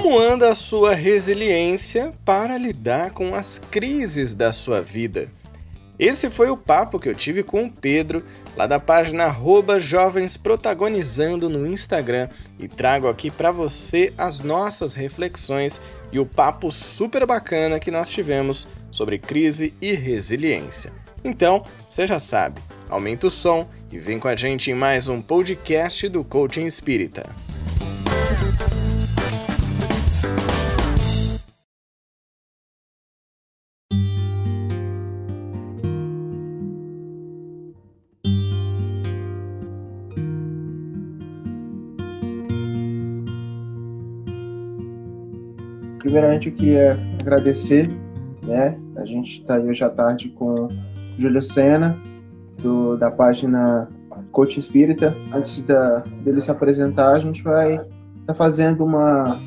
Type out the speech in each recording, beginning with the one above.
Como anda a sua resiliência para lidar com as crises da sua vida? Esse foi o papo que eu tive com o Pedro, lá da página Jovens Protagonizando no Instagram, e trago aqui para você as nossas reflexões e o papo super bacana que nós tivemos sobre crise e resiliência. Então, você já sabe, aumenta o som e vem com a gente em mais um podcast do Coaching Espírita. Primeiramente, eu queria agradecer, né? A gente está aí hoje à tarde com Júlio Sena, do, da página Coach Espírita. Antes da, dele se apresentar, a gente vai estar tá fazendo uma,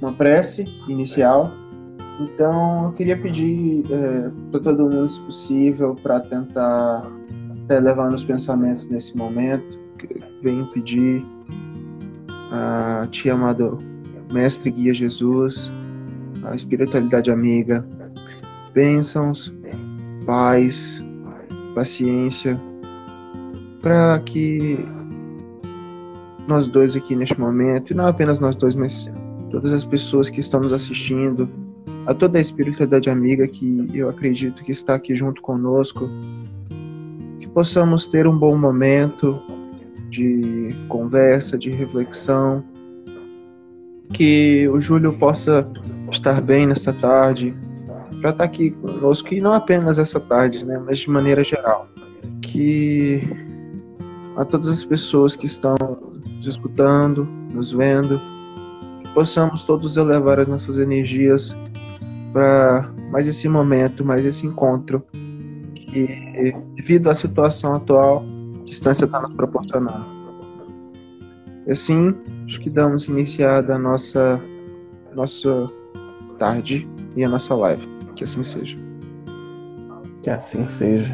uma prece inicial. Então, eu queria pedir é, para todo mundo, se possível, para tentar estar elevando os pensamentos nesse momento. Venho pedir a Ti, amado Mestre Guia Jesus, a espiritualidade amiga, bênçãos, paz, paciência, para que nós dois aqui neste momento, e não apenas nós dois, mas todas as pessoas que estão nos assistindo, a toda a espiritualidade amiga que eu acredito que está aqui junto conosco, que possamos ter um bom momento de conversa, de reflexão, que o Júlio possa estar bem nesta tarde, para estar aqui conosco, e não apenas essa tarde, né, mas de maneira geral. Que a todas as pessoas que estão nos escutando, nos vendo, possamos todos elevar as nossas energias para mais esse momento, mais esse encontro que, devido à situação atual, a distância está nos proporcionando. Assim, acho que damos iniciada a nossa, nossa tarde e a nossa live. Que assim seja. Que assim seja.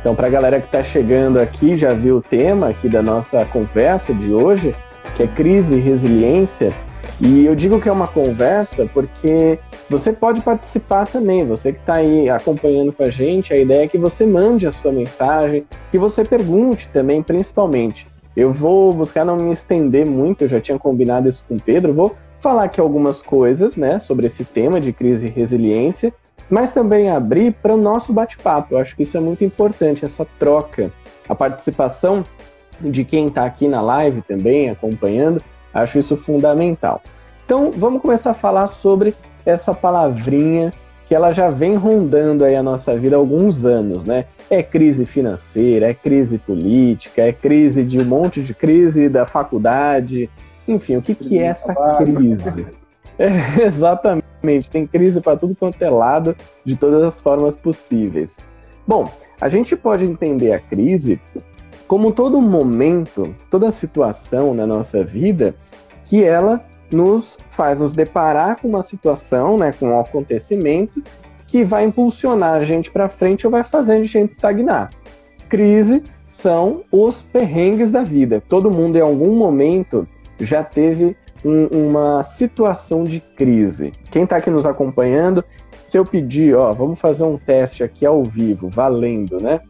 Então, para a galera que está chegando aqui, já viu o tema aqui da nossa conversa de hoje, que é crise e resiliência. E eu digo que é uma conversa porque você pode participar também, você que está aí acompanhando com a gente, a ideia é que você mande a sua mensagem, que você pergunte também, principalmente. Eu vou buscar não me estender muito, eu já tinha combinado isso com o Pedro, vou falar aqui algumas coisas, né, sobre esse tema de crise e resiliência, mas também abrir para o nosso bate-papo. Eu acho que isso é muito importante, essa troca, a participação de quem está aqui na live também acompanhando, acho isso fundamental. Então, vamos começar a falar sobre essa palavrinha que ela já vem rondando aí a nossa vida há alguns anos, né? É crise financeira, é crise política, é crise de um monte de crise da faculdade, enfim, o que, que é essa crise? É, exatamente, tem crise para tudo quanto é lado, de todas as formas possíveis. Bom, a gente pode entender a crise como todo momento, toda situação na nossa vida que ela nos faz nos deparar com uma situação, né, com um acontecimento que vai impulsionar a gente para frente ou vai fazer a gente estagnar. Crise são os perrengues da vida. Todo mundo em algum momento já teve um, uma situação de crise. Quem está aqui nos acompanhando, se eu pedir, ó, vamos fazer um teste aqui ao vivo, valendo, né?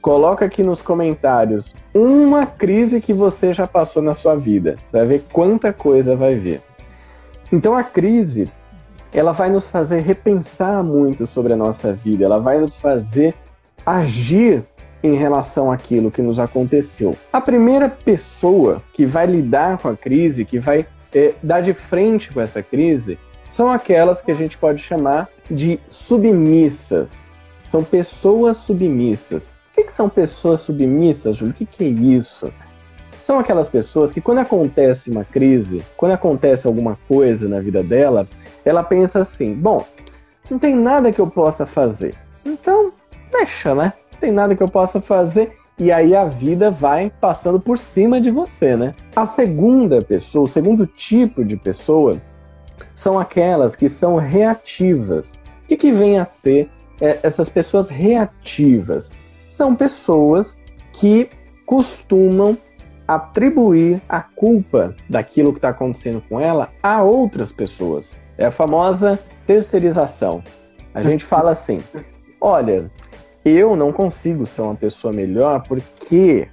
Coloca aqui nos comentários uma crise que você já passou na sua vida. Você vai ver quanta coisa vai ver. Então a crise, ela vai nos fazer repensar muito sobre a nossa vida, ela vai nos fazer agir em relação àquilo que nos aconteceu. A primeira pessoa que vai lidar com a crise, que vai é, dar de frente com essa crise são aquelas que a gente pode chamar de submissas. São pessoas submissas. O que, que são pessoas submissas, Júlio? O que, que é isso? São aquelas pessoas que, quando acontece uma crise, quando acontece alguma coisa na vida dela, ela pensa assim: bom, não tem nada que eu possa fazer. Então, deixa, né? tem nada que eu possa fazer. E aí a vida vai passando por cima de você, né? A segunda pessoa, o segundo tipo de pessoa, são aquelas que são reativas. O que, que vem a ser é, essas pessoas reativas? São pessoas que costumam atribuir a culpa daquilo que está acontecendo com ela a outras pessoas. É a famosa terceirização. A gente fala assim: olha, eu não consigo ser uma pessoa melhor porque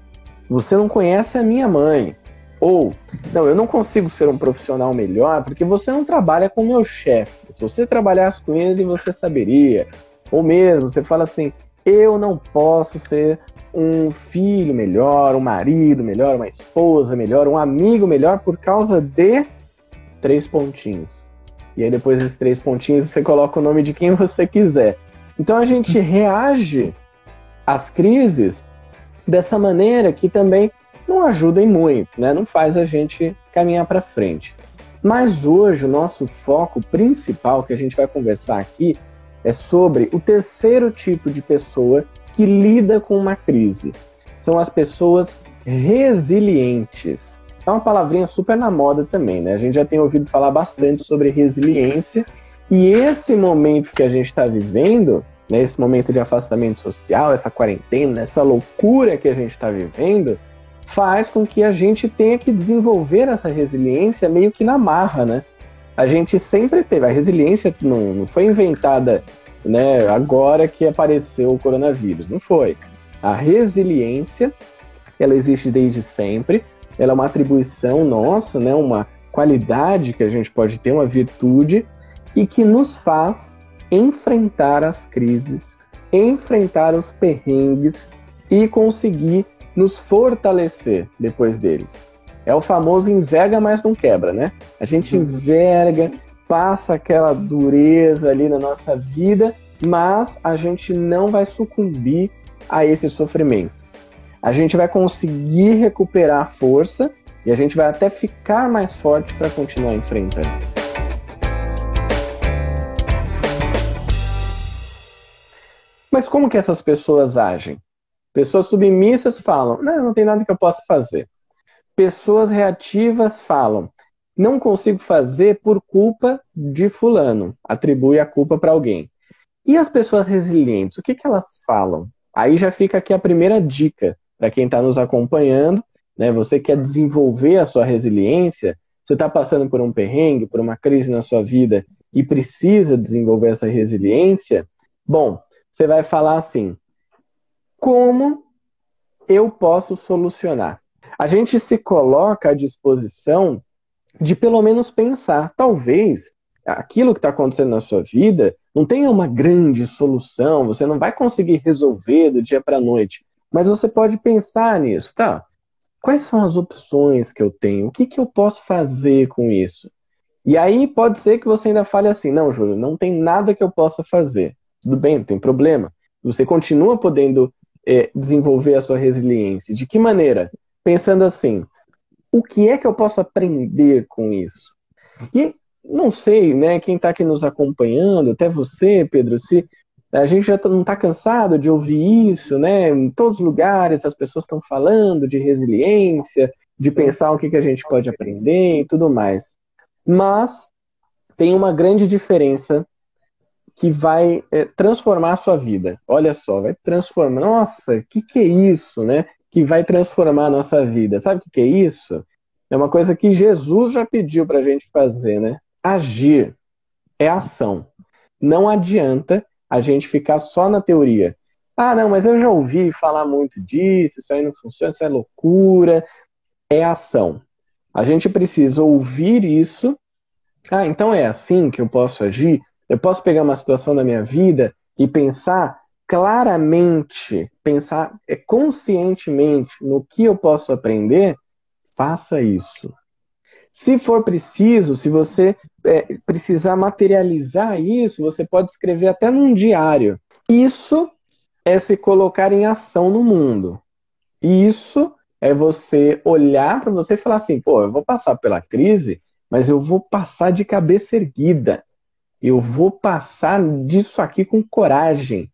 você não conhece a minha mãe. Ou, não, eu não consigo ser um profissional melhor porque você não trabalha com meu chefe. Se você trabalhasse com ele, você saberia. Ou mesmo, você fala assim: eu não posso ser um filho melhor, um marido melhor, uma esposa melhor, um amigo melhor por causa de três pontinhos. E aí depois desses três pontinhos você coloca o nome de quem você quiser. Então a gente reage às crises dessa maneira que também não ajuda em muito, né? Não faz a gente caminhar para frente. Mas hoje o nosso foco principal que a gente vai conversar aqui é sobre o terceiro tipo de pessoa que lida com uma crise. São as pessoas resilientes. É uma palavrinha super na moda também, né? A gente já tem ouvido falar bastante sobre resiliência e esse momento que a gente está vivendo, né, esse momento de afastamento social, essa quarentena, essa loucura que a gente está vivendo, faz com que a gente tenha que desenvolver essa resiliência meio que na marra, né? A gente sempre teve, a resiliência não, não foi inventada né, agora que apareceu o coronavírus, não foi. A resiliência, ela existe desde sempre, ela é uma atribuição nossa, né, uma qualidade que a gente pode ter, uma virtude, e que nos faz enfrentar as crises, enfrentar os perrengues e conseguir nos fortalecer depois deles. É o famoso enverga, mas não quebra, né? A gente uhum. enverga, passa aquela dureza ali na nossa vida, mas a gente não vai sucumbir a esse sofrimento. A gente vai conseguir recuperar força e a gente vai até ficar mais forte para continuar enfrentando. Mas como que essas pessoas agem? Pessoas submissas falam: não, não tem nada que eu possa fazer. Pessoas reativas falam: não consigo fazer por culpa de fulano. Atribui a culpa para alguém. E as pessoas resilientes, o que, que elas falam? Aí já fica aqui a primeira dica para quem está nos acompanhando. Né? Você quer desenvolver a sua resiliência, você está passando por um perrengue, por uma crise na sua vida e precisa desenvolver essa resiliência. Bom, você vai falar assim: como eu posso solucionar? A gente se coloca à disposição de pelo menos pensar, talvez aquilo que está acontecendo na sua vida não tenha uma grande solução, você não vai conseguir resolver do dia para a noite, mas você pode pensar nisso, tá? Quais são as opções que eu tenho? O que, que eu posso fazer com isso? E aí pode ser que você ainda fale assim: não, Júlio, não tem nada que eu possa fazer tudo bem, não tem problema. Você continua podendo é, desenvolver a sua resiliência. De que maneira? Pensando assim, o que é que eu posso aprender com isso? E não sei, né, quem está aqui nos acompanhando, até você, Pedro, se a gente já tá, não está cansado de ouvir isso, né? Em todos os lugares as pessoas estão falando de resiliência, de pensar o que, que a gente pode aprender e tudo mais. Mas tem uma grande diferença que vai é, transformar a sua vida. Olha só, vai transformar. Nossa, o que, que é isso, né? Que vai transformar a nossa vida. Sabe o que, que é isso? É uma coisa que Jesus já pediu para a gente fazer, né? Agir é ação. Não adianta a gente ficar só na teoria. Ah, não, mas eu já ouvi falar muito disso, isso aí não funciona, isso é loucura. É ação. A gente precisa ouvir isso. Ah, então é assim que eu posso agir? Eu posso pegar uma situação da minha vida e pensar claramente, pensar é, conscientemente no que eu posso aprender, faça isso. Se for preciso, se você é, precisar materializar isso, você pode escrever até num diário. Isso é se colocar em ação no mundo. Isso é você olhar para você e falar assim: pô, eu vou passar pela crise, mas eu vou passar de cabeça erguida. Eu vou passar disso aqui com coragem,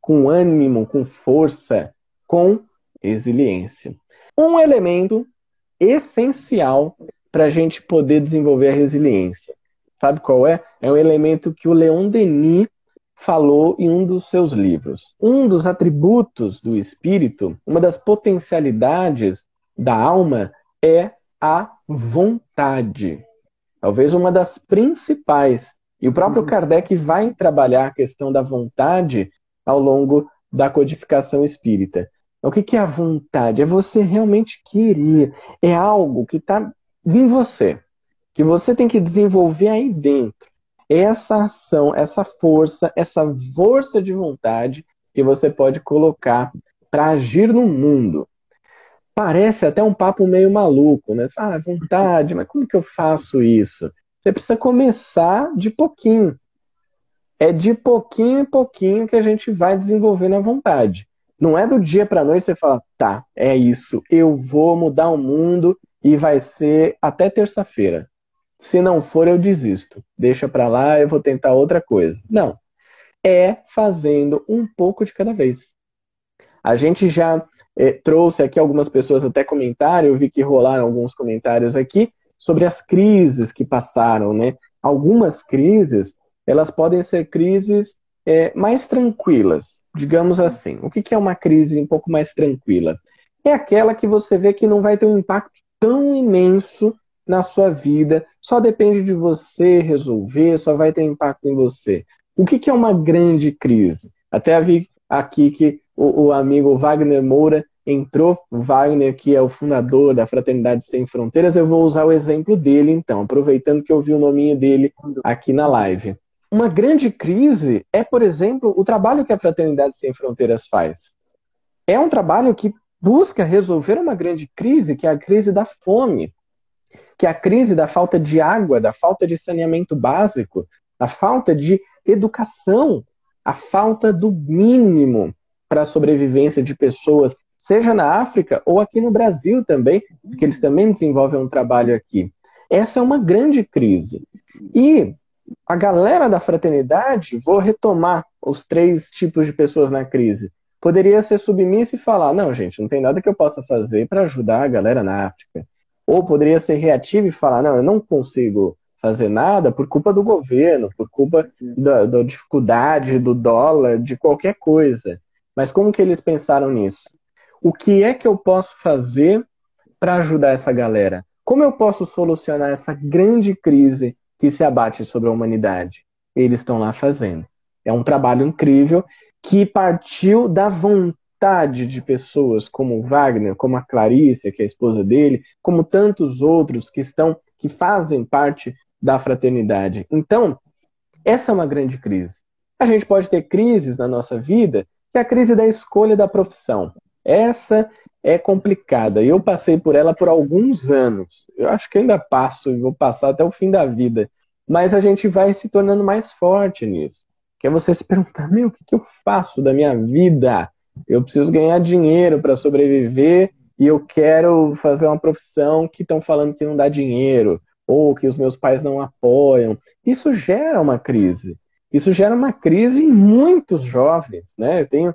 com ânimo, com força, com resiliência. Um elemento essencial para a gente poder desenvolver a resiliência. Sabe qual é? É um elemento que o Leon Denis falou em um dos seus livros. Um dos atributos do espírito, uma das potencialidades da alma é a vontade. Talvez uma das principais. E o próprio uhum. Kardec vai trabalhar a questão da vontade ao longo da codificação espírita. O que é a vontade? É você realmente querer. É algo que está em você, que você tem que desenvolver aí dentro. Essa ação, essa força, essa força de vontade que você pode colocar para agir no mundo. Parece até um papo meio maluco, né? Ah, vontade, mas como que eu faço isso? Você precisa começar de pouquinho. É de pouquinho em pouquinho que a gente vai desenvolvendo a vontade. Não é do dia para noite você fala, tá, é isso, eu vou mudar o mundo e vai ser até terça-feira. Se não for, eu desisto. Deixa para lá, eu vou tentar outra coisa. Não. É fazendo um pouco de cada vez. A gente já é, trouxe aqui algumas pessoas até comentaram, eu vi que rolaram alguns comentários aqui sobre as crises que passaram, né? Algumas crises, elas podem ser crises é, mais tranquilas, digamos assim. O que, que é uma crise um pouco mais tranquila? É aquela que você vê que não vai ter um impacto tão imenso na sua vida, só depende de você resolver, só vai ter impacto em você. O que, que é uma grande crise? Até vi aqui que o, o amigo Wagner Moura entrou, Wagner, que é o fundador da Fraternidade Sem Fronteiras, eu vou usar o exemplo dele, então, aproveitando que eu vi o nominho dele aqui na live. Uma grande crise é, por exemplo, o trabalho que a Fraternidade Sem Fronteiras faz. É um trabalho que busca resolver uma grande crise, que é a crise da fome, que é a crise da falta de água, da falta de saneamento básico, da falta de educação, a falta do mínimo para a sobrevivência de pessoas, seja na África ou aqui no Brasil também, porque eles também desenvolvem um trabalho aqui. Essa é uma grande crise. E a galera da fraternidade, vou retomar os três tipos de pessoas na crise. Poderia ser submissa e falar: não, gente, não tem nada que eu possa fazer para ajudar a galera na África. Ou poderia ser reativo e falar: não, eu não consigo fazer nada por culpa do governo, por culpa da, da dificuldade do dólar, de qualquer coisa. Mas como que eles pensaram nisso? O que é que eu posso fazer para ajudar essa galera? Como eu posso solucionar essa grande crise que se abate sobre a humanidade? Eles estão lá fazendo. É um trabalho incrível que partiu da vontade de pessoas como o Wagner, como a Clarice, que é a esposa dele, como tantos outros que estão que fazem parte da fraternidade. Então, essa é uma grande crise. A gente pode ter crises na nossa vida, que é a crise da escolha da profissão. Essa é complicada. Eu passei por ela por alguns anos. Eu acho que ainda passo e vou passar até o fim da vida. Mas a gente vai se tornando mais forte nisso. Que é você se perguntar: meu, o que, que eu faço da minha vida? Eu preciso ganhar dinheiro para sobreviver e eu quero fazer uma profissão que estão falando que não dá dinheiro ou que os meus pais não apoiam. Isso gera uma crise. Isso gera uma crise em muitos jovens, né? Eu tenho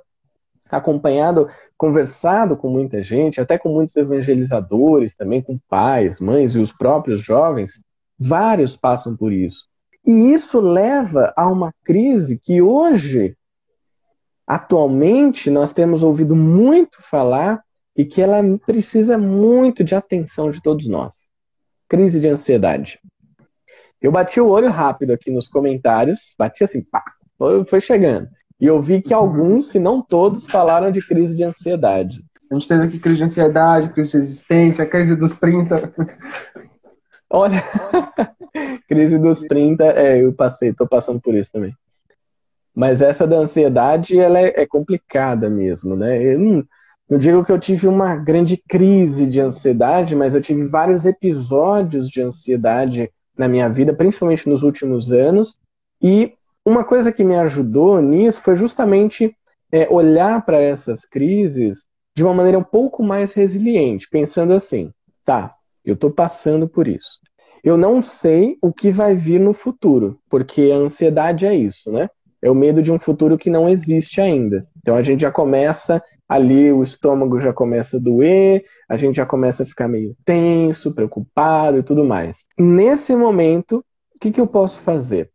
acompanhado, conversado com muita gente, até com muitos evangelizadores, também com pais, mães e os próprios jovens. Vários passam por isso. E isso leva a uma crise que hoje, atualmente, nós temos ouvido muito falar e que ela precisa muito de atenção de todos nós crise de ansiedade. Eu bati o olho rápido aqui nos comentários, bati assim, pá, foi chegando. E eu vi que alguns, se não todos, falaram de crise de ansiedade. A gente teve aqui crise de ansiedade, crise de resistência, crise dos 30. Olha, crise dos 30, é, eu passei, tô passando por isso também. Mas essa da ansiedade, ela é, é complicada mesmo, né? Eu não, não digo que eu tive uma grande crise de ansiedade, mas eu tive vários episódios de ansiedade na minha vida, principalmente nos últimos anos. E uma coisa que me ajudou nisso foi justamente é, olhar para essas crises de uma maneira um pouco mais resiliente, pensando assim: tá, eu estou passando por isso. Eu não sei o que vai vir no futuro, porque a ansiedade é isso, né? é o medo de um futuro que não existe ainda. Então a gente já começa ali, o estômago já começa a doer, a gente já começa a ficar meio tenso, preocupado e tudo mais. Nesse momento, o que, que eu posso fazer?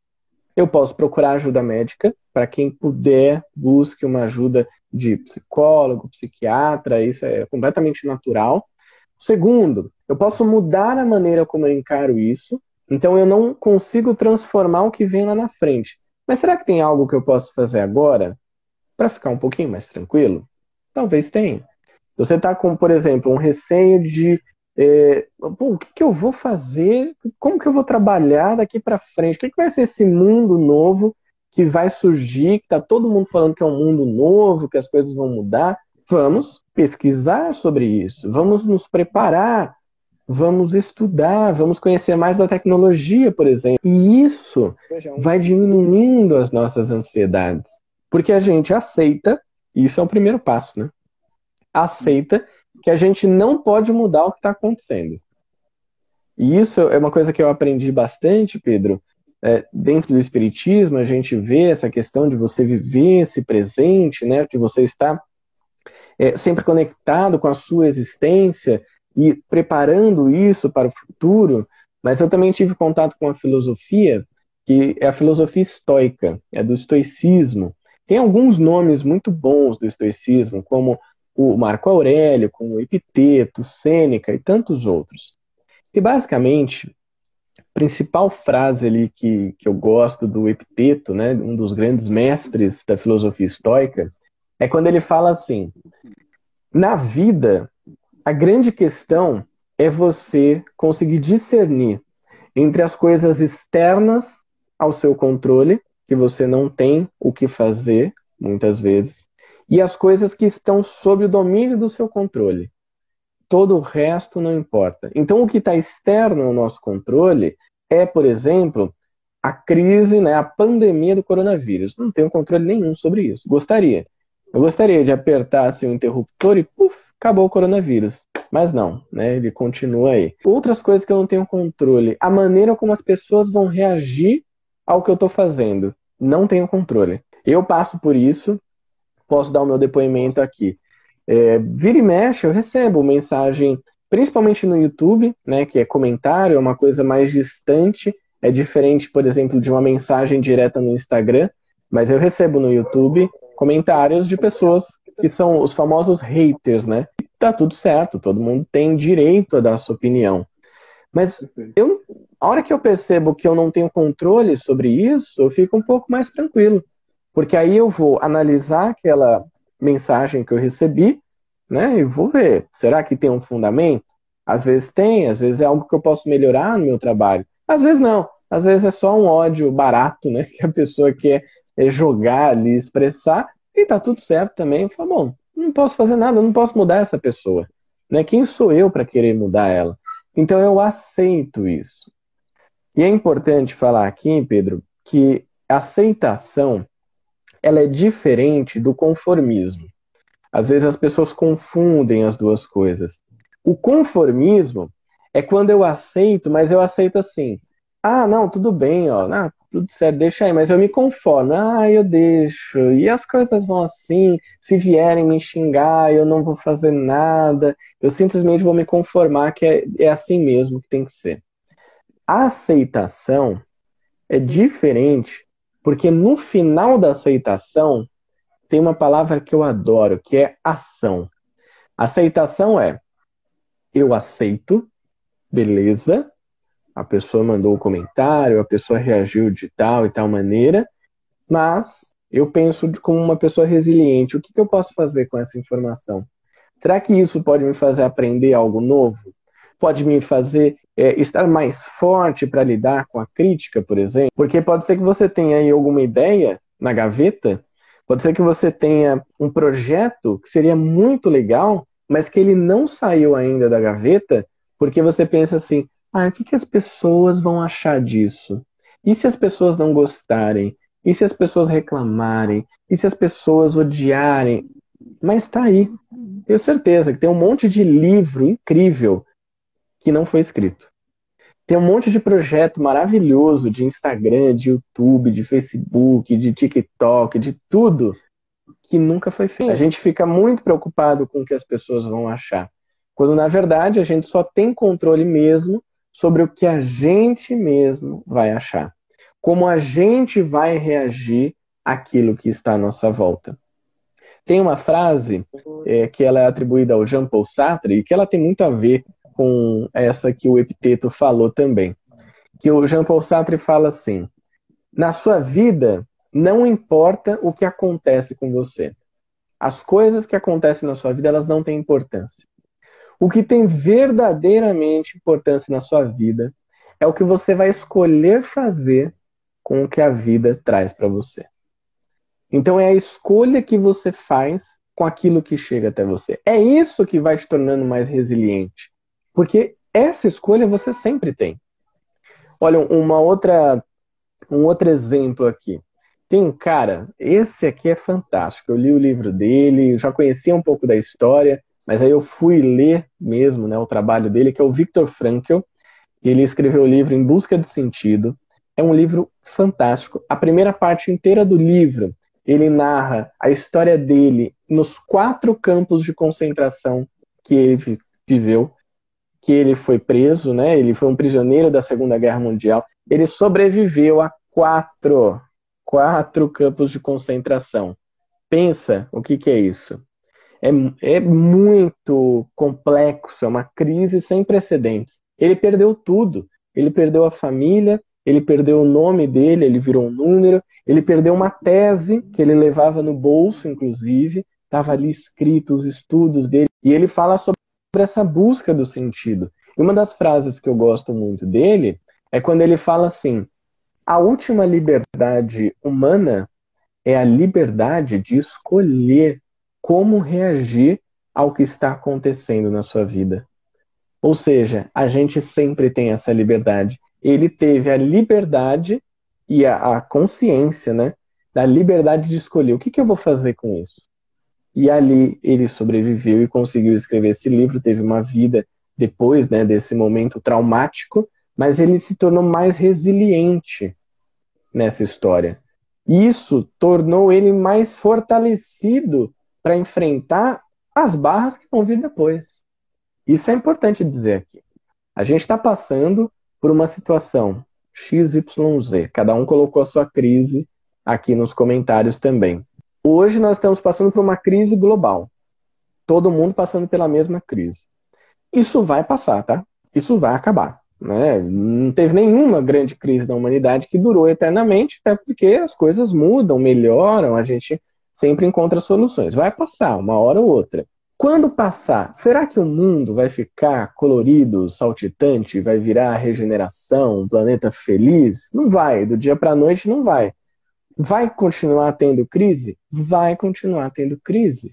Eu posso procurar ajuda médica, para quem puder, busque uma ajuda de psicólogo, psiquiatra, isso é completamente natural. Segundo, eu posso mudar a maneira como eu encaro isso, então eu não consigo transformar o que vem lá na frente. Mas será que tem algo que eu posso fazer agora para ficar um pouquinho mais tranquilo? Talvez tenha. Você está com, por exemplo, um receio de é, o que, que, eu vou fazer? Como que eu vou trabalhar daqui para frente? O que, que, vai ser esse mundo novo que vai surgir? Que está todo mundo falando que é um mundo novo, que as coisas vão mudar. Vamos pesquisar sobre isso, vamos nos preparar, vamos estudar, vamos conhecer mais da tecnologia, por exemplo. E isso vai diminuindo as nossas ansiedades, porque a gente aceita, isso é o primeiro passo, né? Aceita que a gente não pode mudar o que está acontecendo. E isso é uma coisa que eu aprendi bastante, Pedro. É, dentro do Espiritismo, a gente vê essa questão de você viver esse presente, né? Que você está é, sempre conectado com a sua existência e preparando isso para o futuro, mas eu também tive contato com a filosofia, que é a filosofia estoica, é do estoicismo. Tem alguns nomes muito bons do estoicismo, como o Marco Aurélio, como o Epiteto, Sêneca e tantos outros. E basicamente, a principal frase ali que, que eu gosto do Epiteto, né, um dos grandes mestres da filosofia estoica, é quando ele fala assim: na vida, a grande questão é você conseguir discernir entre as coisas externas ao seu controle, que você não tem o que fazer, muitas vezes, e as coisas que estão sob o domínio do seu controle. Todo o resto não importa. Então, o que está externo ao nosso controle é, por exemplo, a crise, né, a pandemia do coronavírus. Não tenho controle nenhum sobre isso. Gostaria. Eu gostaria de apertar assim, o interruptor e puf, acabou o coronavírus. Mas não, né? Ele continua aí. Outras coisas que eu não tenho controle. A maneira como as pessoas vão reagir ao que eu estou fazendo. Não tenho controle. Eu passo por isso, posso dar o meu depoimento aqui. É, vira e mexe, eu recebo mensagem, principalmente no YouTube, né? Que é comentário, é uma coisa mais distante. É diferente, por exemplo, de uma mensagem direta no Instagram. Mas eu recebo no YouTube comentários de pessoas que são os famosos haters, né? Tá tudo certo, todo mundo tem direito a dar a sua opinião. Mas eu, a hora que eu percebo que eu não tenho controle sobre isso, eu fico um pouco mais tranquilo. Porque aí eu vou analisar aquela mensagem que eu recebi, né? E vou ver, será que tem um fundamento? Às vezes tem, às vezes é algo que eu posso melhorar no meu trabalho. Às vezes não. Às vezes é só um ódio barato, né? Que a pessoa quer é jogar ali, expressar, e tá tudo certo também. Eu falo, bom, não posso fazer nada, não posso mudar essa pessoa. Né? Quem sou eu para querer mudar ela? Então eu aceito isso. E é importante falar aqui, Pedro, que aceitação ela é diferente do conformismo. Às vezes as pessoas confundem as duas coisas. O conformismo é quando eu aceito, mas eu aceito assim. Ah, não, tudo bem, ó. Ah, tudo certo, deixa aí, mas eu me conformo. Ah, eu deixo. E as coisas vão assim. Se vierem me xingar, eu não vou fazer nada. Eu simplesmente vou me conformar que é, é assim mesmo que tem que ser. A aceitação é diferente, porque no final da aceitação tem uma palavra que eu adoro, que é ação. Aceitação é eu aceito, beleza, a pessoa mandou o um comentário, a pessoa reagiu de tal e tal maneira, mas eu penso como uma pessoa resiliente. O que, que eu posso fazer com essa informação? Será que isso pode me fazer aprender algo novo? Pode me fazer é, estar mais forte para lidar com a crítica, por exemplo? Porque pode ser que você tenha aí alguma ideia na gaveta, pode ser que você tenha um projeto que seria muito legal, mas que ele não saiu ainda da gaveta, porque você pensa assim: ah, o que, que as pessoas vão achar disso? E se as pessoas não gostarem? E se as pessoas reclamarem? E se as pessoas odiarem? Mas está aí. Tenho certeza que tem um monte de livro incrível que não foi escrito. Tem um monte de projeto maravilhoso de Instagram, de YouTube, de Facebook, de TikTok, de tudo que nunca foi feito. A gente fica muito preocupado com o que as pessoas vão achar, quando na verdade a gente só tem controle mesmo sobre o que a gente mesmo vai achar, como a gente vai reagir àquilo que está à nossa volta. Tem uma frase é, que ela é atribuída ao Jean Paul Sartre e que ela tem muito a ver com essa que o Epiteto falou também. Que o Jean Paul Sartre fala assim: na sua vida não importa o que acontece com você. As coisas que acontecem na sua vida, elas não têm importância. O que tem verdadeiramente importância na sua vida é o que você vai escolher fazer com o que a vida traz para você. Então é a escolha que você faz com aquilo que chega até você. É isso que vai te tornando mais resiliente. Porque essa escolha você sempre tem. Olha, uma outra, um outro exemplo aqui. Tem um cara, esse aqui é fantástico. Eu li o livro dele, já conhecia um pouco da história, mas aí eu fui ler mesmo né, o trabalho dele, que é o Viktor Frankl. Ele escreveu o livro Em Busca de Sentido. É um livro fantástico. A primeira parte inteira do livro ele narra a história dele nos quatro campos de concentração que ele viveu, que ele foi preso, né? Ele foi um prisioneiro da Segunda Guerra Mundial. Ele sobreviveu a quatro, quatro campos de concentração. Pensa o que, que é isso. É, é muito complexo, é uma crise sem precedentes. Ele perdeu tudo. Ele perdeu a família, ele perdeu o nome dele, ele virou um número, ele perdeu uma tese que ele levava no bolso, inclusive, estava ali escrito os estudos dele, e ele fala sobre essa busca do sentido. E uma das frases que eu gosto muito dele é quando ele fala assim: a última liberdade humana é a liberdade de escolher como reagir ao que está acontecendo na sua vida. Ou seja, a gente sempre tem essa liberdade ele teve a liberdade e a, a consciência, né, da liberdade de escolher o que, que eu vou fazer com isso. E ali ele sobreviveu e conseguiu escrever esse livro, teve uma vida depois né, desse momento traumático, mas ele se tornou mais resiliente nessa história. Isso tornou ele mais fortalecido para enfrentar as barras que vão vir depois. Isso é importante dizer aqui. A gente está passando por uma situação XYZ. Cada um colocou a sua crise aqui nos comentários também. Hoje nós estamos passando por uma crise global. Todo mundo passando pela mesma crise. Isso vai passar, tá? Isso vai acabar. Né? Não teve nenhuma grande crise na humanidade que durou eternamente, até porque as coisas mudam, melhoram, a gente sempre encontra soluções. Vai passar, uma hora ou outra. Quando passar, será que o mundo vai ficar colorido, saltitante, vai virar regeneração, um planeta feliz? Não vai, do dia para a noite não vai. Vai continuar tendo crise? Vai continuar tendo crise.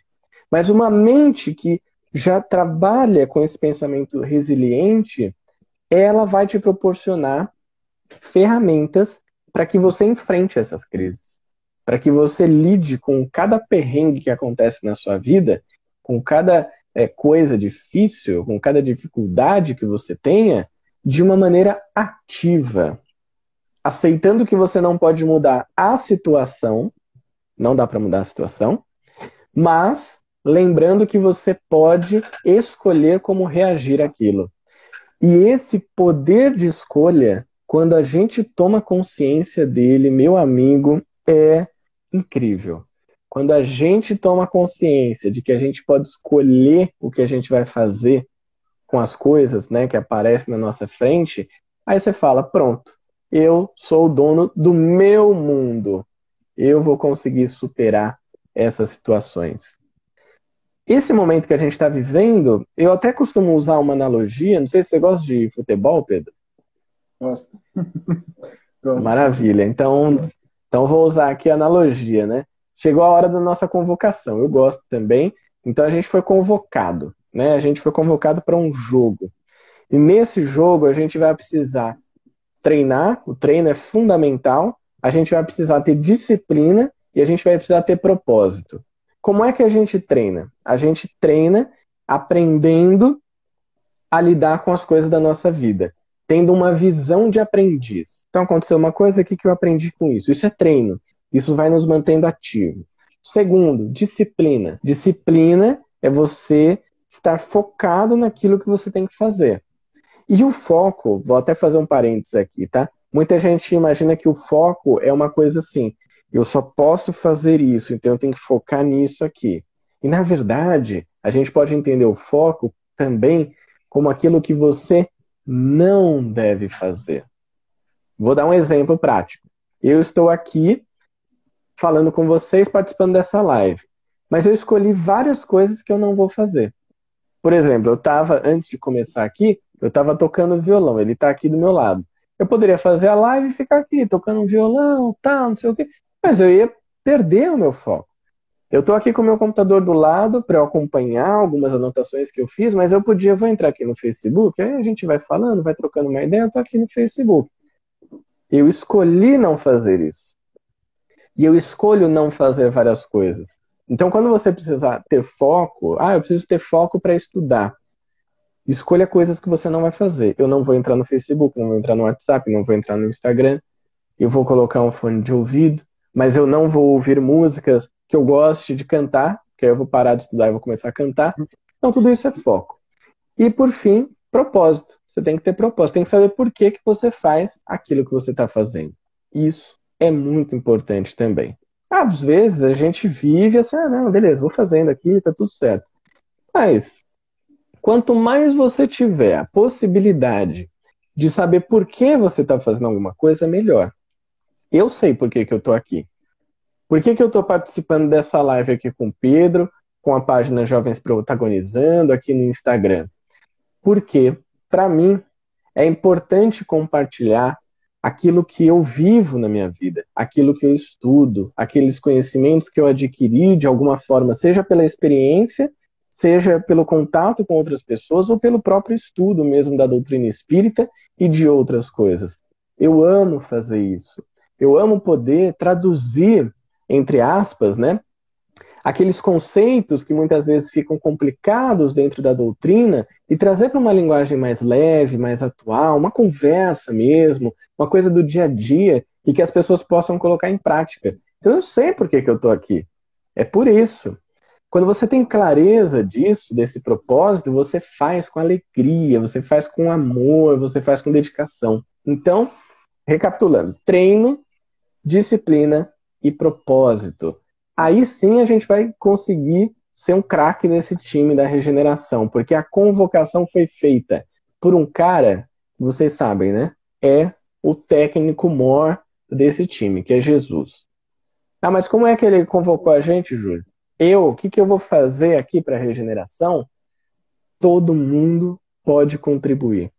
Mas uma mente que já trabalha com esse pensamento resiliente, ela vai te proporcionar ferramentas para que você enfrente essas crises, para que você lide com cada perrengue que acontece na sua vida com cada é, coisa difícil, com cada dificuldade que você tenha, de uma maneira ativa. Aceitando que você não pode mudar a situação, não dá para mudar a situação, mas lembrando que você pode escolher como reagir àquilo. E esse poder de escolha, quando a gente toma consciência dele, meu amigo, é incrível. Quando a gente toma consciência de que a gente pode escolher o que a gente vai fazer com as coisas né, que aparecem na nossa frente, aí você fala: pronto, eu sou o dono do meu mundo. Eu vou conseguir superar essas situações. Esse momento que a gente está vivendo, eu até costumo usar uma analogia. Não sei se você gosta de futebol, Pedro. Gosto. Maravilha. Então, então vou usar aqui a analogia, né? chegou a hora da nossa convocação. Eu gosto também. Então a gente foi convocado, né? A gente foi convocado para um jogo. E nesse jogo a gente vai precisar treinar, o treino é fundamental. A gente vai precisar ter disciplina e a gente vai precisar ter propósito. Como é que a gente treina? A gente treina aprendendo a lidar com as coisas da nossa vida. tendo uma visão de aprendiz. Então aconteceu uma coisa aqui que eu aprendi com isso. Isso é treino. Isso vai nos mantendo ativo. Segundo, disciplina. Disciplina é você estar focado naquilo que você tem que fazer. E o foco, vou até fazer um parênteses aqui, tá? Muita gente imagina que o foco é uma coisa assim, eu só posso fazer isso, então eu tenho que focar nisso aqui. E na verdade, a gente pode entender o foco também como aquilo que você não deve fazer. Vou dar um exemplo prático. Eu estou aqui falando com vocês, participando dessa live, mas eu escolhi várias coisas que eu não vou fazer. Por exemplo, eu estava, antes de começar aqui, eu estava tocando violão, ele está aqui do meu lado. Eu poderia fazer a live e ficar aqui, tocando violão, tal, não sei o quê, mas eu ia perder o meu foco. Eu estou aqui com o meu computador do lado para eu acompanhar algumas anotações que eu fiz, mas eu podia, vou entrar aqui no Facebook, aí a gente vai falando, vai trocando uma ideia, eu estou aqui no Facebook. Eu escolhi não fazer isso. E eu escolho não fazer várias coisas. Então, quando você precisar ter foco, ah, eu preciso ter foco para estudar. Escolha coisas que você não vai fazer. Eu não vou entrar no Facebook, não vou entrar no WhatsApp, não vou entrar no Instagram. Eu vou colocar um fone de ouvido, mas eu não vou ouvir músicas que eu goste de cantar, que aí eu vou parar de estudar e vou começar a cantar. Então, tudo isso é foco. E, por fim, propósito. Você tem que ter propósito, tem que saber por que, que você faz aquilo que você está fazendo. Isso é muito importante também. Às vezes a gente vive assim, ah, não, beleza, vou fazendo aqui, tá tudo certo. Mas, quanto mais você tiver a possibilidade de saber por que você está fazendo alguma coisa, melhor. Eu sei por que, que eu estou aqui. Por que, que eu estou participando dessa live aqui com o Pedro, com a página Jovens Protagonizando aqui no Instagram? Porque, para mim, é importante compartilhar aquilo que eu vivo na minha vida, aquilo que eu estudo, aqueles conhecimentos que eu adquiri de alguma forma, seja pela experiência, seja pelo contato com outras pessoas ou pelo próprio estudo mesmo da doutrina espírita e de outras coisas. Eu amo fazer isso. Eu amo poder traduzir entre aspas, né? Aqueles conceitos que muitas vezes ficam complicados dentro da doutrina e trazer para uma linguagem mais leve, mais atual, uma conversa mesmo, uma coisa do dia a dia e que as pessoas possam colocar em prática. Então eu sei por que, que eu estou aqui. É por isso. Quando você tem clareza disso, desse propósito, você faz com alegria, você faz com amor, você faz com dedicação. Então, recapitulando: treino, disciplina e propósito. Aí sim a gente vai conseguir ser um craque nesse time da regeneração, porque a convocação foi feita por um cara, vocês sabem, né? É o técnico mor desse time, que é Jesus. Ah, mas como é que ele convocou a gente, Júlio? Eu, o que, que eu vou fazer aqui para a regeneração? Todo mundo pode contribuir.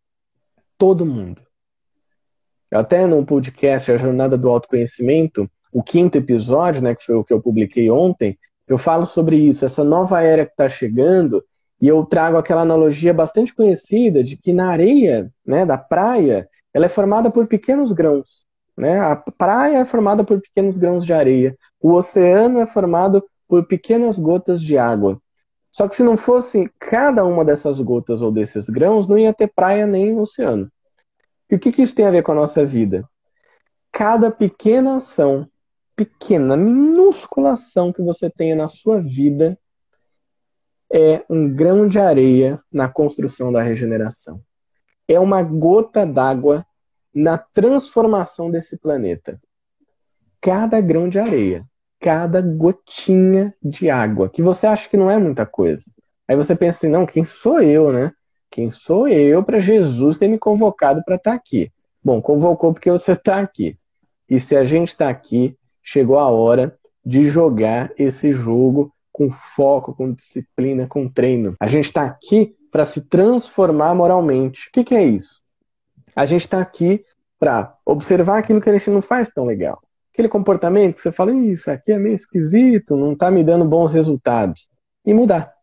Todo mundo. Até no podcast A Jornada do Autoconhecimento, o quinto episódio, né, que foi o que eu publiquei ontem, eu falo sobre isso, essa nova era que está chegando, e eu trago aquela analogia bastante conhecida de que na areia né, da praia, ela é formada por pequenos grãos. Né? A praia é formada por pequenos grãos de areia, o oceano é formado por pequenas gotas de água. Só que se não fosse cada uma dessas gotas ou desses grãos, não ia ter praia nem oceano. E o que, que isso tem a ver com a nossa vida? Cada pequena ação pequena, minúscula ação que você tenha na sua vida é um grão de areia na construção da regeneração. É uma gota d'água na transformação desse planeta. Cada grão de areia, cada gotinha de água, que você acha que não é muita coisa. Aí você pensa assim: não, quem sou eu, né? Quem sou eu para Jesus ter me convocado para estar tá aqui? Bom, convocou porque você está aqui. E se a gente está aqui, chegou a hora de jogar esse jogo com foco, com disciplina, com treino. A gente está aqui para se transformar moralmente. O que, que é isso? A gente está aqui para observar aquilo que a gente não faz tão legal. Aquele comportamento que você fala, isso aqui é meio esquisito, não está me dando bons resultados. E mudar.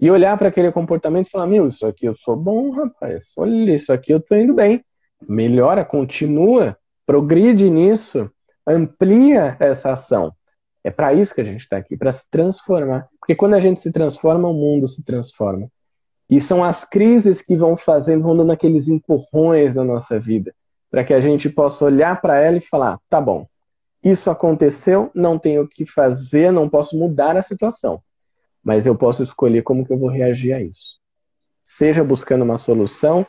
E olhar para aquele comportamento e falar, meu, isso aqui eu sou bom, rapaz. Olha, isso aqui eu estou indo bem. Melhora, continua, progride nisso amplia essa ação. É para isso que a gente está aqui, para se transformar. Porque quando a gente se transforma, o mundo se transforma. E são as crises que vão fazendo, vão dando aqueles empurrões na nossa vida, para que a gente possa olhar para ela e falar: tá bom, isso aconteceu, não tenho o que fazer, não posso mudar a situação, mas eu posso escolher como que eu vou reagir a isso. Seja buscando uma solução,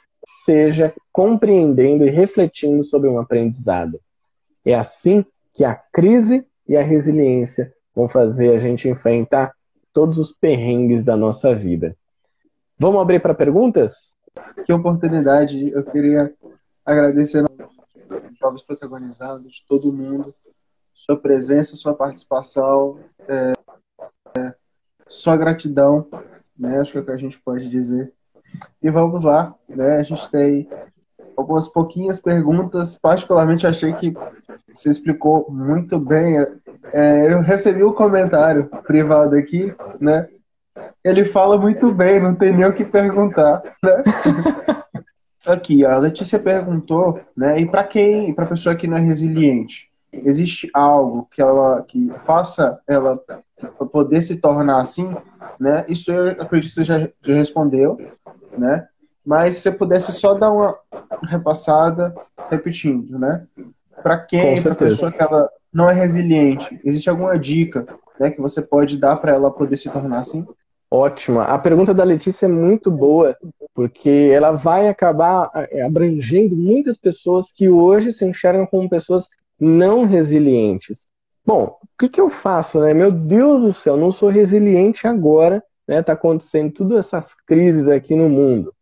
seja compreendendo e refletindo sobre um aprendizado. É assim que a crise e a resiliência vão fazer a gente enfrentar todos os perrengues da nossa vida. Vamos abrir para perguntas? Que oportunidade! Eu queria agradecer aos jovens protagonizados, todo mundo, sua presença, sua participação, é, é, sua gratidão, né? Acho que é o que a gente pode dizer. E vamos lá, né? A gente tem algumas pouquinhas perguntas. Particularmente achei que você explicou muito bem. É, eu recebi um comentário privado aqui, né? Ele fala muito bem, não tem nem o que perguntar, né? aqui, a Letícia perguntou, né? E para quem, para pessoa que não é resiliente, existe algo que ela que faça ela poder se tornar assim, né? Isso eu acredito que você já, já respondeu, né? Mas se você pudesse só dar uma repassada, repetindo, né? Para quem, para pessoa que ela não é resiliente, existe alguma dica, né, que você pode dar para ela poder se tornar assim? Ótima. A pergunta da Letícia é muito boa, porque ela vai acabar é, abrangendo muitas pessoas que hoje se enxergam como pessoas não resilientes. Bom, o que, que eu faço, né? Meu Deus do céu, não sou resiliente agora, né? Tá acontecendo todas essas crises aqui no mundo.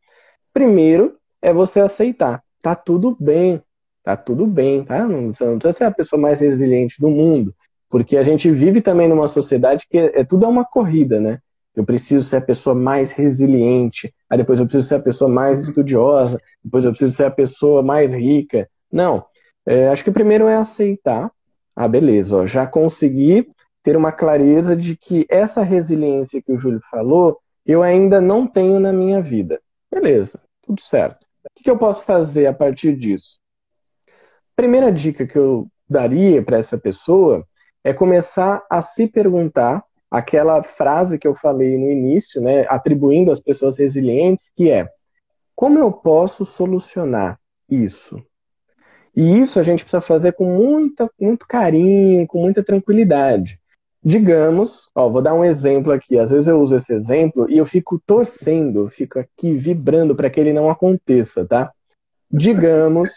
Primeiro é você aceitar, tá tudo bem, tá tudo bem, tá? Não, você não precisa ser a pessoa mais resiliente do mundo, porque a gente vive também numa sociedade que é, é tudo é uma corrida, né? Eu preciso ser a pessoa mais resiliente, aí depois eu preciso ser a pessoa mais estudiosa, depois eu preciso ser a pessoa mais rica. Não, é, acho que o primeiro é aceitar. Ah, beleza, ó, já consegui ter uma clareza de que essa resiliência que o Júlio falou, eu ainda não tenho na minha vida. Beleza, tudo certo. O que eu posso fazer a partir disso? Primeira dica que eu daria para essa pessoa é começar a se perguntar aquela frase que eu falei no início, né, atribuindo às pessoas resilientes, que é: como eu posso solucionar isso? E isso a gente precisa fazer com muita, muito carinho, com muita tranquilidade. Digamos, ó, vou dar um exemplo aqui. Às vezes eu uso esse exemplo e eu fico torcendo, fico aqui vibrando para que ele não aconteça, tá? Digamos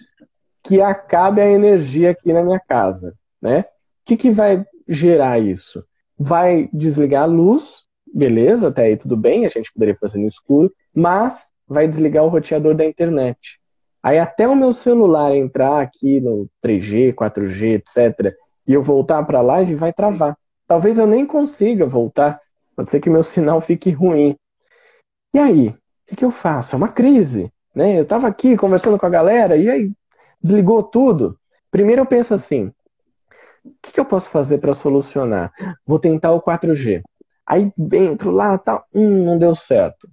que acabe a energia aqui na minha casa, né? O que, que vai gerar isso? Vai desligar a luz, beleza, até aí tudo bem, a gente poderia fazer no escuro, mas vai desligar o roteador da internet. Aí até o meu celular entrar aqui no 3G, 4G, etc, e eu voltar para a live, vai travar. Talvez eu nem consiga voltar. Pode ser que meu sinal fique ruim. E aí? O que, eu faço? É uma crise. Né? Eu estava aqui conversando com a galera e aí desligou tudo. Primeiro eu penso assim: o que, eu posso fazer para solucionar? Vou tentar o 4G. Aí dentro lá, tá, hum, não deu certo.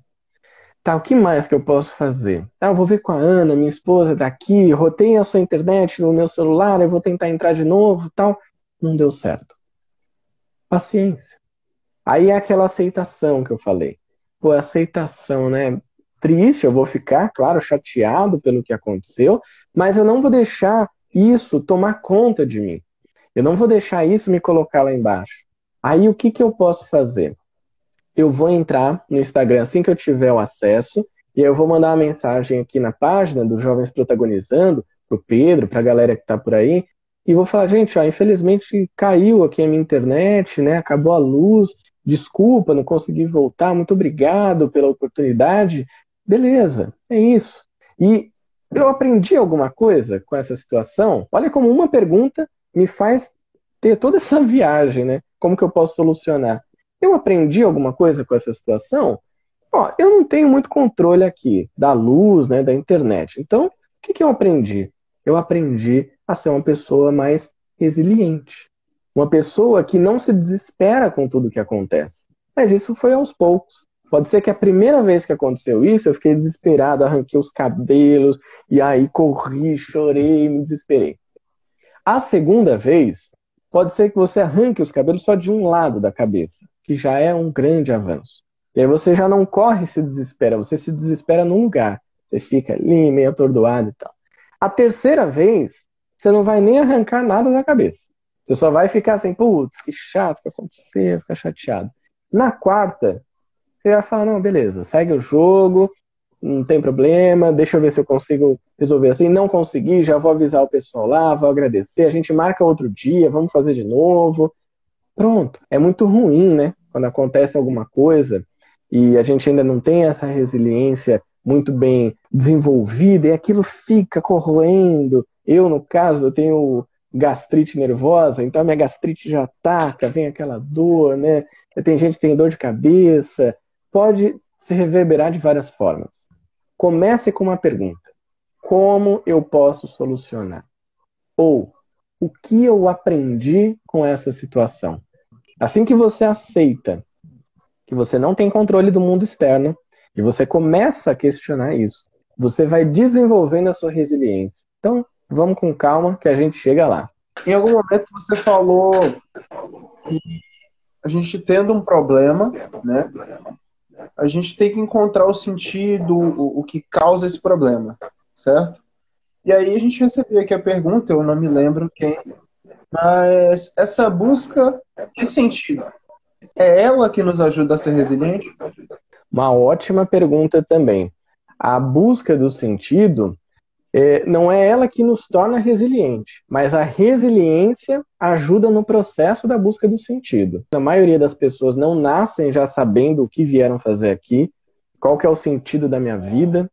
Tá, o que mais que eu posso fazer? Tá, eu vou ver com a Ana, minha esposa daqui, rotei a sua internet no meu celular, eu vou tentar entrar de novo, tal. Não deu certo. Paciência. Aí é aquela aceitação que eu falei. Pô, aceitação, né? Triste, eu vou ficar, claro, chateado pelo que aconteceu, mas eu não vou deixar isso tomar conta de mim. Eu não vou deixar isso me colocar lá embaixo. Aí o que, que eu posso fazer? Eu vou entrar no Instagram assim que eu tiver o acesso e eu vou mandar uma mensagem aqui na página dos Jovens Protagonizando, pro Pedro, pra galera que tá por aí, e vou falar, gente, ó, infelizmente caiu aqui a minha internet, né? Acabou a luz, desculpa, não consegui voltar, muito obrigado pela oportunidade. Beleza, é isso. E eu aprendi alguma coisa com essa situação? Olha como uma pergunta me faz ter toda essa viagem, né? Como que eu posso solucionar? Eu aprendi alguma coisa com essa situação? Ó, eu não tenho muito controle aqui da luz, né, da internet. Então, o que, que eu aprendi? Eu aprendi a ser uma pessoa mais resiliente. Uma pessoa que não se desespera com tudo que acontece. Mas isso foi aos poucos. Pode ser que a primeira vez que aconteceu isso, eu fiquei desesperado, arranquei os cabelos, e aí corri, chorei, me desesperei. A segunda vez, pode ser que você arranque os cabelos só de um lado da cabeça que já é um grande avanço. E aí você já não corre e se desespera, você se desespera num lugar. Você fica ali meio atordoado e tal. A terceira vez, você não vai nem arrancar nada da cabeça. Você só vai ficar assim, putz, que chato que aconteceu, ficar chateado. Na quarta, você vai falar, não, beleza, segue o jogo, não tem problema, deixa eu ver se eu consigo resolver assim. Não consegui, já vou avisar o pessoal lá, vou agradecer, a gente marca outro dia, vamos fazer de novo. Pronto. É muito ruim, né? Quando acontece alguma coisa e a gente ainda não tem essa resiliência muito bem desenvolvida e aquilo fica corroendo. Eu, no caso, eu tenho gastrite nervosa, então a minha gastrite já ataca, vem aquela dor, né? Tem gente que tem dor de cabeça, pode se reverberar de várias formas. Comece com uma pergunta: Como eu posso solucionar? Ou o que eu aprendi com essa situação? Assim que você aceita que você não tem controle do mundo externo e você começa a questionar isso, você vai desenvolvendo a sua resiliência. Então, vamos com calma que a gente chega lá. Em algum momento você falou que a gente tendo um problema, né? A gente tem que encontrar o sentido, o, o que causa esse problema, certo? E aí a gente recebeu aqui a pergunta, eu não me lembro quem, mas essa busca de sentido, é ela que nos ajuda a ser resiliente? Uma ótima pergunta também. A busca do sentido é, não é ela que nos torna resiliente, mas a resiliência ajuda no processo da busca do sentido. A maioria das pessoas não nascem já sabendo o que vieram fazer aqui, qual que é o sentido da minha vida,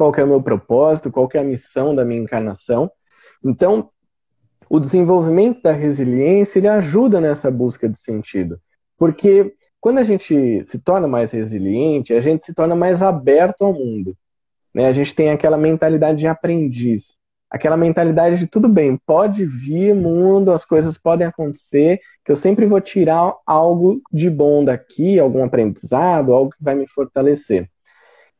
qual que é o meu propósito, qual que é a missão da minha encarnação. Então, o desenvolvimento da resiliência ele ajuda nessa busca de sentido. Porque quando a gente se torna mais resiliente, a gente se torna mais aberto ao mundo. Né? A gente tem aquela mentalidade de aprendiz, aquela mentalidade de tudo bem, pode vir mundo, as coisas podem acontecer, que eu sempre vou tirar algo de bom daqui, algum aprendizado, algo que vai me fortalecer.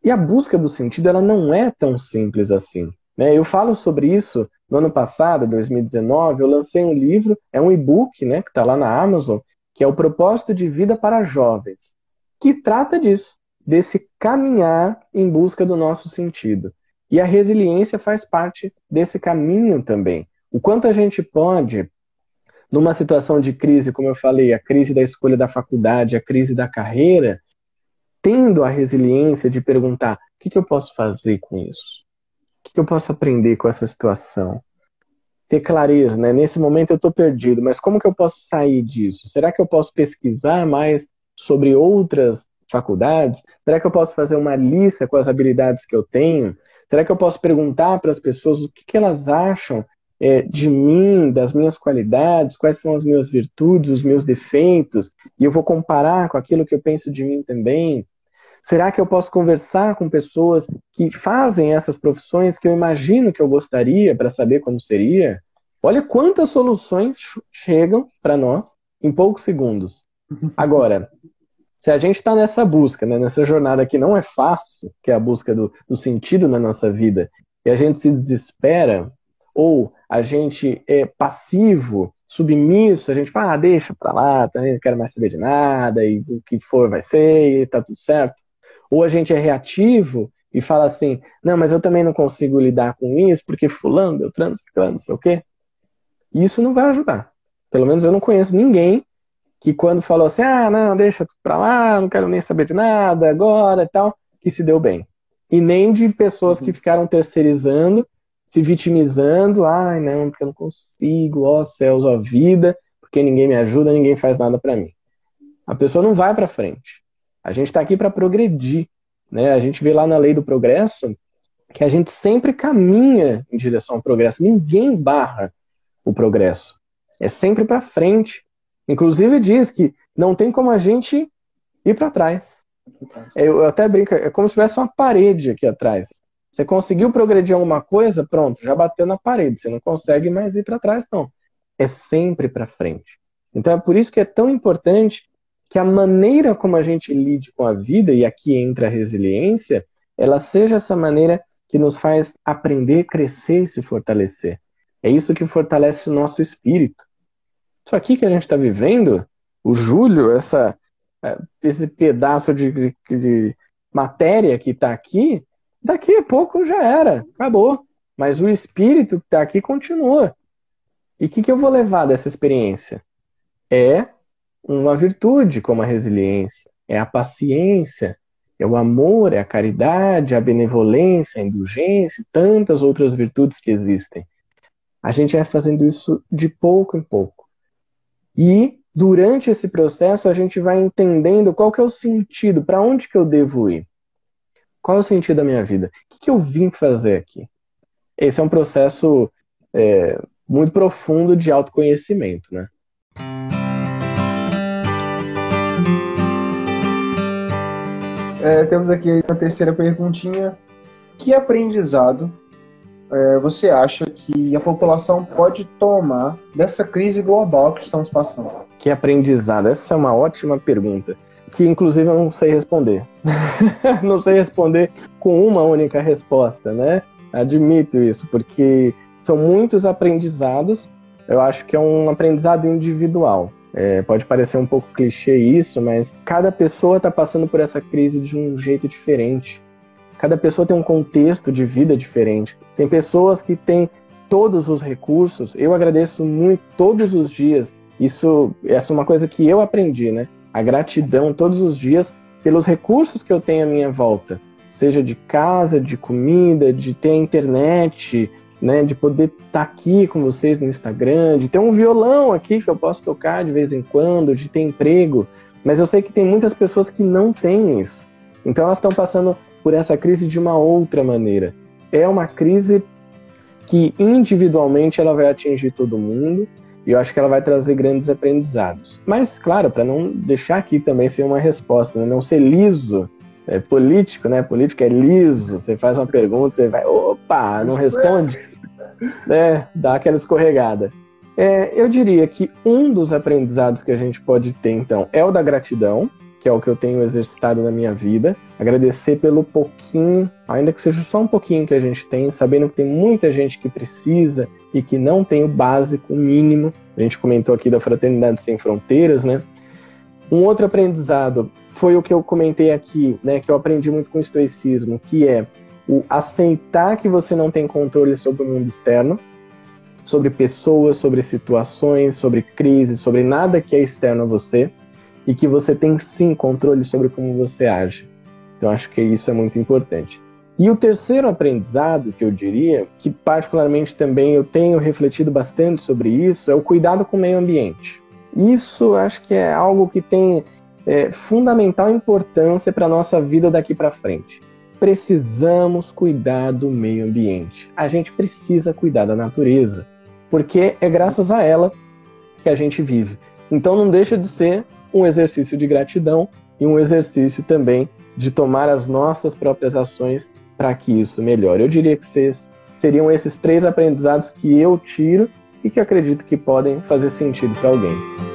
E a busca do sentido ela não é tão simples assim. Né? Eu falo sobre isso no ano passado, 2019, eu lancei um livro, é um e-book, né, que está lá na Amazon, que é o propósito de vida para jovens, que trata disso, desse caminhar em busca do nosso sentido. E a resiliência faz parte desse caminho também. O quanto a gente pode, numa situação de crise, como eu falei, a crise da escolha da faculdade, a crise da carreira, tendo a resiliência de perguntar: o que, que eu posso fazer com isso? O que, que eu posso aprender com essa situação? ter clareza, né? Nesse momento eu estou perdido, mas como que eu posso sair disso? Será que eu posso pesquisar mais sobre outras faculdades? Será que eu posso fazer uma lista com as habilidades que eu tenho? Será que eu posso perguntar para as pessoas o que, que elas acham é, de mim, das minhas qualidades, quais são as minhas virtudes, os meus defeitos, e eu vou comparar com aquilo que eu penso de mim também? Será que eu posso conversar com pessoas que fazem essas profissões que eu imagino que eu gostaria para saber como seria? Olha quantas soluções chegam para nós em poucos segundos. Agora, se a gente está nessa busca, né, nessa jornada que não é fácil, que é a busca do, do sentido na nossa vida, e a gente se desespera, ou a gente é passivo, submisso, a gente fala, ah, deixa pra lá, também não quero mais saber de nada, e o que for vai ser, e tá tudo certo. Ou a gente é reativo e fala assim, não, mas eu também não consigo lidar com isso, porque fulano, Beltrano, ciclano, não sei o quê. Isso não vai ajudar. Pelo menos eu não conheço ninguém que quando falou assim, ah, não, deixa tudo pra lá, não quero nem saber de nada agora e tal, que se deu bem. E nem de pessoas uhum. que ficaram terceirizando, se vitimizando, ai, não, porque eu não consigo, ó céus, ó vida, porque ninguém me ajuda, ninguém faz nada para mim. A pessoa não vai para frente. A gente está aqui para progredir. Né? A gente vê lá na lei do progresso que a gente sempre caminha em direção ao progresso. Ninguém barra o progresso. É sempre para frente. Inclusive diz que não tem como a gente ir para trás. Eu até brinco, é como se tivesse uma parede aqui atrás. Você conseguiu progredir alguma coisa, pronto, já bateu na parede. Você não consegue mais ir para trás, não. É sempre para frente. Então é por isso que é tão importante que a maneira como a gente lide com a vida, e aqui entra a resiliência, ela seja essa maneira que nos faz aprender, crescer e se fortalecer. É isso que fortalece o nosso espírito. Isso aqui que a gente está vivendo, o julho, essa é, esse pedaço de, de, de matéria que está aqui, daqui a pouco já era, acabou. Mas o espírito que está aqui continua. E o que, que eu vou levar dessa experiência? É uma virtude como a resiliência, é a paciência, é o amor, é a caridade, a benevolência, a indulgência, tantas outras virtudes que existem. A gente vai fazendo isso de pouco em pouco. E durante esse processo a gente vai entendendo qual que é o sentido, para onde que eu devo ir. Qual é o sentido da minha vida? O que, que eu vim fazer aqui? Esse é um processo é, muito profundo de autoconhecimento, né? É, temos aqui uma terceira perguntinha. Que aprendizado é, você acha que a população pode tomar dessa crise global que estamos passando? Que aprendizado? Essa é uma ótima pergunta, que inclusive eu não sei responder. não sei responder com uma única resposta, né? Admito isso, porque são muitos aprendizados. Eu acho que é um aprendizado individual. É, pode parecer um pouco clichê isso, mas cada pessoa está passando por essa crise de um jeito diferente. Cada pessoa tem um contexto de vida diferente. Tem pessoas que têm todos os recursos. Eu agradeço muito todos os dias. Isso, essa é uma coisa que eu aprendi, né? A gratidão todos os dias pelos recursos que eu tenho à minha volta, seja de casa, de comida, de ter internet, né, de poder estar tá aqui com vocês no Instagram, de ter um violão aqui que eu posso tocar de vez em quando, de ter emprego. Mas eu sei que tem muitas pessoas que não têm isso. Então elas estão passando por essa crise de uma outra maneira. É uma crise que individualmente ela vai atingir todo mundo e eu acho que ela vai trazer grandes aprendizados. Mas, claro, para não deixar aqui também ser uma resposta, né? não ser liso, é político, né? Político é liso. Você faz uma pergunta e vai, opa, não responde né, dá aquela escorregada. É, eu diria que um dos aprendizados que a gente pode ter, então, é o da gratidão, que é o que eu tenho exercitado na minha vida. Agradecer pelo pouquinho, ainda que seja só um pouquinho que a gente tem, sabendo que tem muita gente que precisa e que não tem o básico, o mínimo. A gente comentou aqui da Fraternidade Sem Fronteiras, né? Um outro aprendizado foi o que eu comentei aqui, né, que eu aprendi muito com o estoicismo, que é o aceitar que você não tem controle sobre o mundo externo, sobre pessoas, sobre situações, sobre crises, sobre nada que é externo a você, e que você tem sim controle sobre como você age. Então acho que isso é muito importante. E o terceiro aprendizado que eu diria, que particularmente também eu tenho refletido bastante sobre isso, é o cuidado com o meio ambiente. Isso acho que é algo que tem é, fundamental importância para a nossa vida daqui para frente precisamos cuidar do meio ambiente. A gente precisa cuidar da natureza, porque é graças a ela que a gente vive. Então não deixa de ser um exercício de gratidão e um exercício também de tomar as nossas próprias ações para que isso melhore. Eu diria que seriam esses três aprendizados que eu tiro e que acredito que podem fazer sentido para alguém.